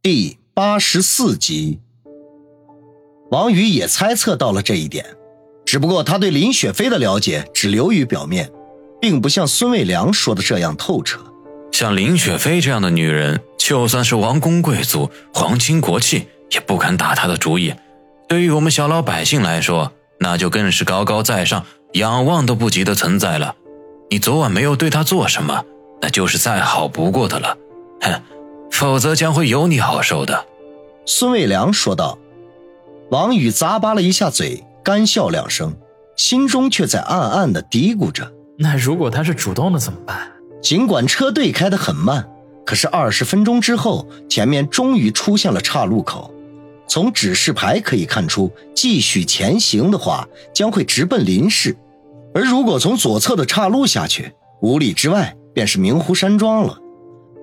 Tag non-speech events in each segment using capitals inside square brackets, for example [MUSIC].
第八十四集，王宇也猜测到了这一点，只不过他对林雪飞的了解只流于表面，并不像孙卫良说的这样透彻。像林雪飞这样的女人，就算是王公贵族、皇亲国戚，也不敢打她的主意。对于我们小老百姓来说，那就更是高高在上、仰望都不及的存在了。你昨晚没有对她做什么，那就是再好不过的了。哼，否则将会有你好受的。”孙卫良说道。王宇咂巴了一下嘴，干笑两声，心中却在暗暗的嘀咕着：“那如果他是主动的怎么办？”尽管车队开得很慢，可是二十分钟之后，前面终于出现了岔路口。从指示牌可以看出，继续前行的话，将会直奔林氏；而如果从左侧的岔路下去，五里之外便是明湖山庄了。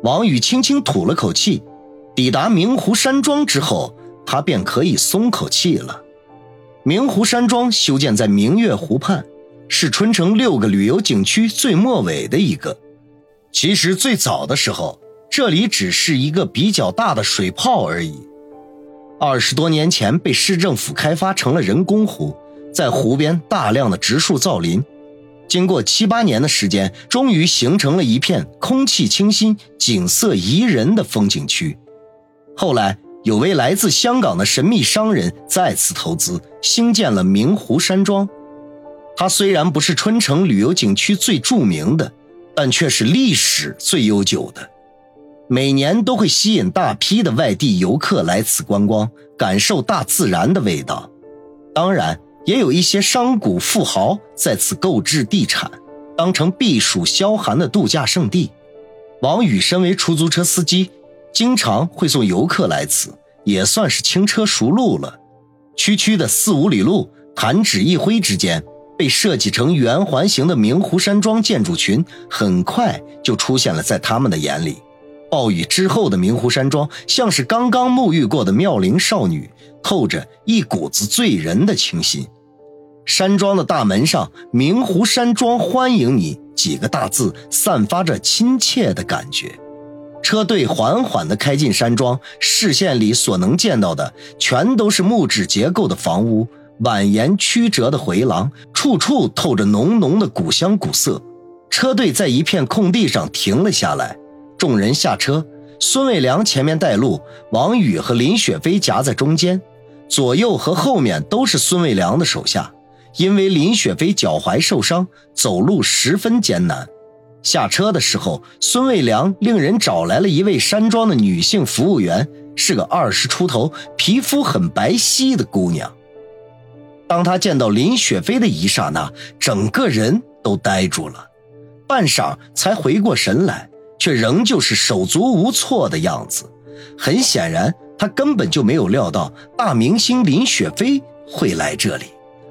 王宇轻轻吐了口气，抵达明湖山庄之后，他便可以松口气了。明湖山庄修建在明月湖畔，是春城六个旅游景区最末尾的一个。其实最早的时候，这里只是一个比较大的水泡而已。二十多年前被市政府开发成了人工湖，在湖边大量的植树造林。经过七八年的时间，终于形成了一片空气清新、景色宜人的风景区。后来，有位来自香港的神秘商人再次投资，兴建了明湖山庄。它虽然不是春城旅游景区最著名的，但却是历史最悠久的。每年都会吸引大批的外地游客来此观光，感受大自然的味道。当然。也有一些商贾富豪在此购置地产，当成避暑消寒的度假胜地。王宇身为出租车司机，经常会送游客来此，也算是轻车熟路了。区区的四五里路，弹指一挥之间，被设计成圆环形的明湖山庄建筑群，很快就出现了在他们的眼里。暴雨之后的明湖山庄，像是刚刚沐浴过的妙龄少女，透着一股子醉人的清新。山庄的大门上“明湖山庄欢迎你”几个大字，散发着亲切的感觉。车队缓缓地开进山庄，视线里所能见到的全都是木质结构的房屋，蜿蜒曲折的回廊，处处透着浓浓的古香古色。车队在一片空地上停了下来，众人下车。孙卫良前面带路，王宇和林雪飞夹在中间，左右和后面都是孙卫良的手下。因为林雪飞脚踝受伤，走路十分艰难。下车的时候，孙卫良令人找来了一位山庄的女性服务员，是个二十出头、皮肤很白皙的姑娘。当他见到林雪飞的一刹那，整个人都呆住了，半晌才回过神来，却仍旧是手足无措的样子。很显然，他根本就没有料到大明星林雪飞会来这里。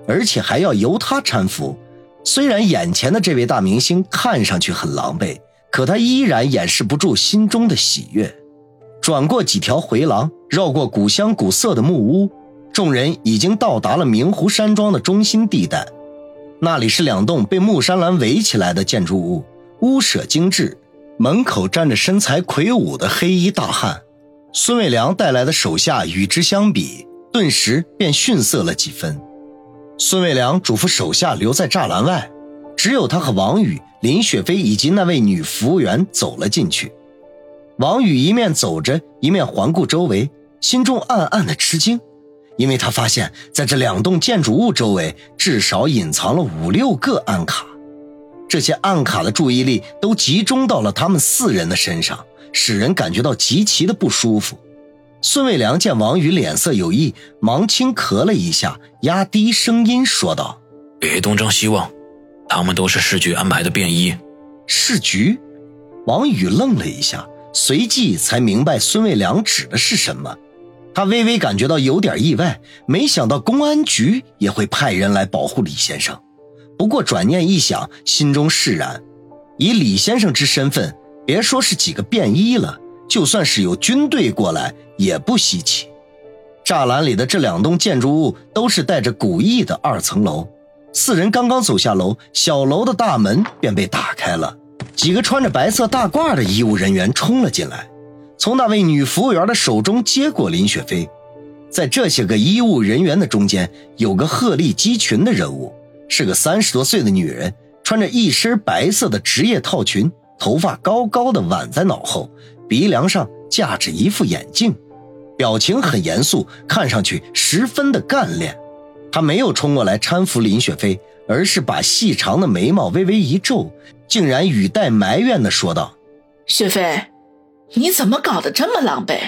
而且还要由他搀扶。虽然眼前的这位大明星看上去很狼狈，可他依然掩饰不住心中的喜悦。转过几条回廊，绕过古香古色的木屋，众人已经到达了明湖山庄的中心地带。那里是两栋被木栅栏围起来的建筑物，屋舍精致，门口站着身材魁梧的黑衣大汉。孙伟良带来的手下与之相比，顿时便逊色了几分。孙卫良嘱咐手下留在栅栏外，只有他和王宇、林雪飞以及那位女服务员走了进去。王宇一面走着，一面环顾周围，心中暗暗的吃惊，因为他发现在这两栋建筑物周围至少隐藏了五六个暗卡，这些暗卡的注意力都集中到了他们四人的身上，使人感觉到极其的不舒服。孙卫良见王宇脸色有异，忙轻咳了一下，压低声音说道：“别东张西望，他们都是市局安排的便衣。”市局？王宇愣了一下，随即才明白孙卫良指的是什么。他微微感觉到有点意外，没想到公安局也会派人来保护李先生。不过转念一想，心中释然，以李先生之身份，别说是几个便衣了。就算是有军队过来也不稀奇。栅栏里的这两栋建筑物都是带着古意的二层楼。四人刚刚走下楼，小楼的大门便被打开了，几个穿着白色大褂的医务人员冲了进来。从那位女服务员的手中接过林雪飞。在这些个医务人员的中间，有个鹤立鸡群的人物，是个三十多岁的女人，穿着一身白色的职业套裙，头发高高的挽在脑后，鼻梁上架着一副眼镜，表情很严肃，看上去十分的干练。他没有冲过来搀扶林雪飞，而是把细长的眉毛微微一皱，竟然语带埋怨的说道：“雪飞，你怎么搞得这么狼狈？”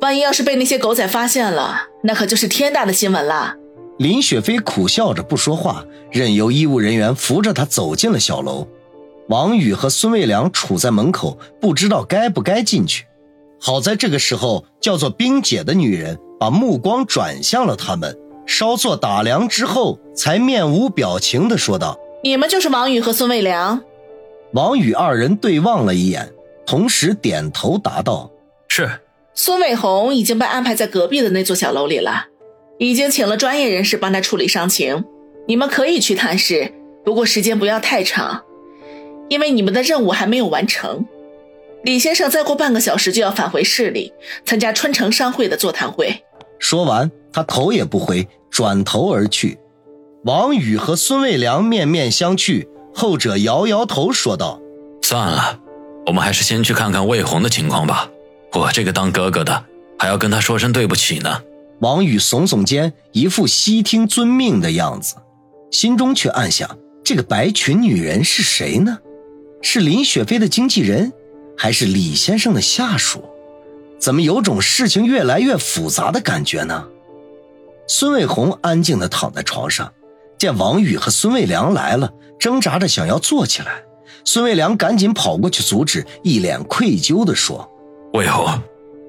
万一要是被那些狗仔发现了，那可就是天大的新闻了。林雪飞苦笑着不说话，任由医务人员扶着她走进了小楼。王宇和孙卫良杵在门口，不知道该不该进去。好在这个时候，叫做冰姐的女人把目光转向了他们，稍作打量之后，才面无表情地说道：“你们就是王宇和孙卫良。”王宇二人对望了一眼，同时点头答道：“是。”孙伟红已经被安排在隔壁的那座小楼里了，已经请了专业人士帮他处理伤情。你们可以去探视，不过时间不要太长，因为你们的任务还没有完成。李先生再过半个小时就要返回市里参加春城商会的座谈会。说完，他头也不回，转头而去。王宇和孙卫良面面相觑，后者摇摇头说道：“算了，我们还是先去看看魏红的情况吧。”我这个当哥哥的还要跟他说声对不起呢。王宇耸耸肩，一副悉听遵命的样子，心中却暗想：这个白裙女人是谁呢？是林雪飞的经纪人，还是李先生的下属？怎么有种事情越来越复杂的感觉呢？孙卫红安静地躺在床上，见王宇和孙卫良来了，挣扎着想要坐起来。孙卫良赶紧跑过去阻止，一脸愧疚地说。卫红，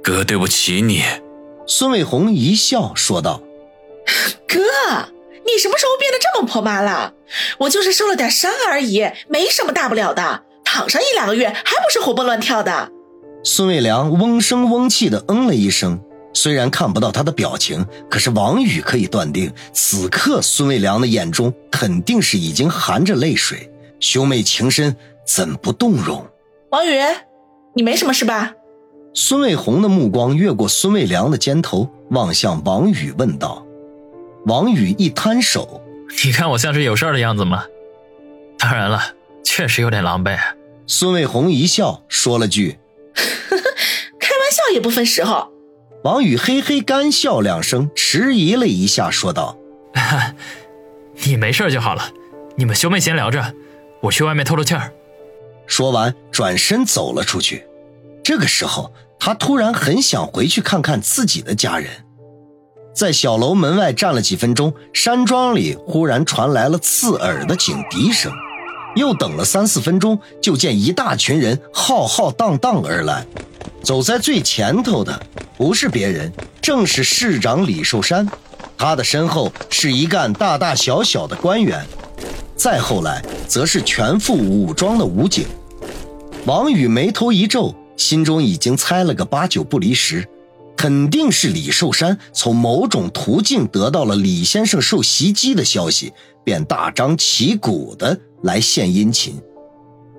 哥对不起你。孙卫红一笑说道：“哥，你什么时候变得这么婆妈了？我就是受了点伤而已，没什么大不了的，躺上一两个月还不是活蹦乱跳的。”孙卫良嗡声嗡气的嗯了一声，虽然看不到他的表情，可是王宇可以断定，此刻孙卫良的眼中肯定是已经含着泪水。兄妹情深，怎不动容？王宇，你没什么事吧？孙卫红的目光越过孙卫良的肩头，望向王宇，问道：“王宇一摊手，你看我像是有事儿的样子吗？当然了，确实有点狼狈。”孙卫红一笑，说了句：“ [LAUGHS] 开玩笑也不分时候。”王宇嘿嘿干笑两声，迟疑了一下，说道：“ [LAUGHS] 你没事就好了，你们兄妹先聊着，我去外面透透气儿。”说完，转身走了出去。这个时候。他突然很想回去看看自己的家人，在小楼门外站了几分钟，山庄里忽然传来了刺耳的警笛声。又等了三四分钟，就见一大群人浩浩荡荡而来。走在最前头的不是别人，正是市长李寿山。他的身后是一干大大小小的官员，再后来则是全副武装的武警。王宇眉头一皱。心中已经猜了个八九不离十，肯定是李寿山从某种途径得到了李先生受袭击的消息，便大张旗鼓的来献殷勤。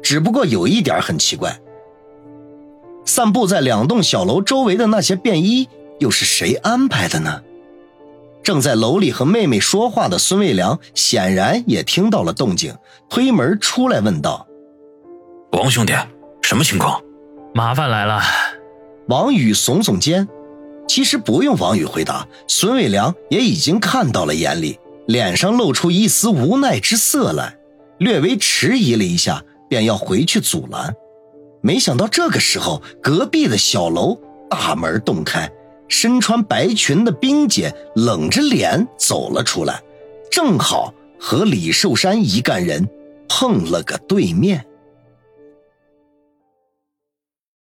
只不过有一点很奇怪，散布在两栋小楼周围的那些便衣又是谁安排的呢？正在楼里和妹妹说话的孙卫良显然也听到了动静，推门出来问道：“王兄弟，什么情况？”麻烦来了，王宇耸耸肩。其实不用王宇回答，孙伟良也已经看到了眼里，脸上露出一丝无奈之色来，略微迟疑了一下，便要回去阻拦。没想到这个时候，隔壁的小楼大门洞开，身穿白裙的冰姐冷着脸走了出来，正好和李寿山一干人碰了个对面。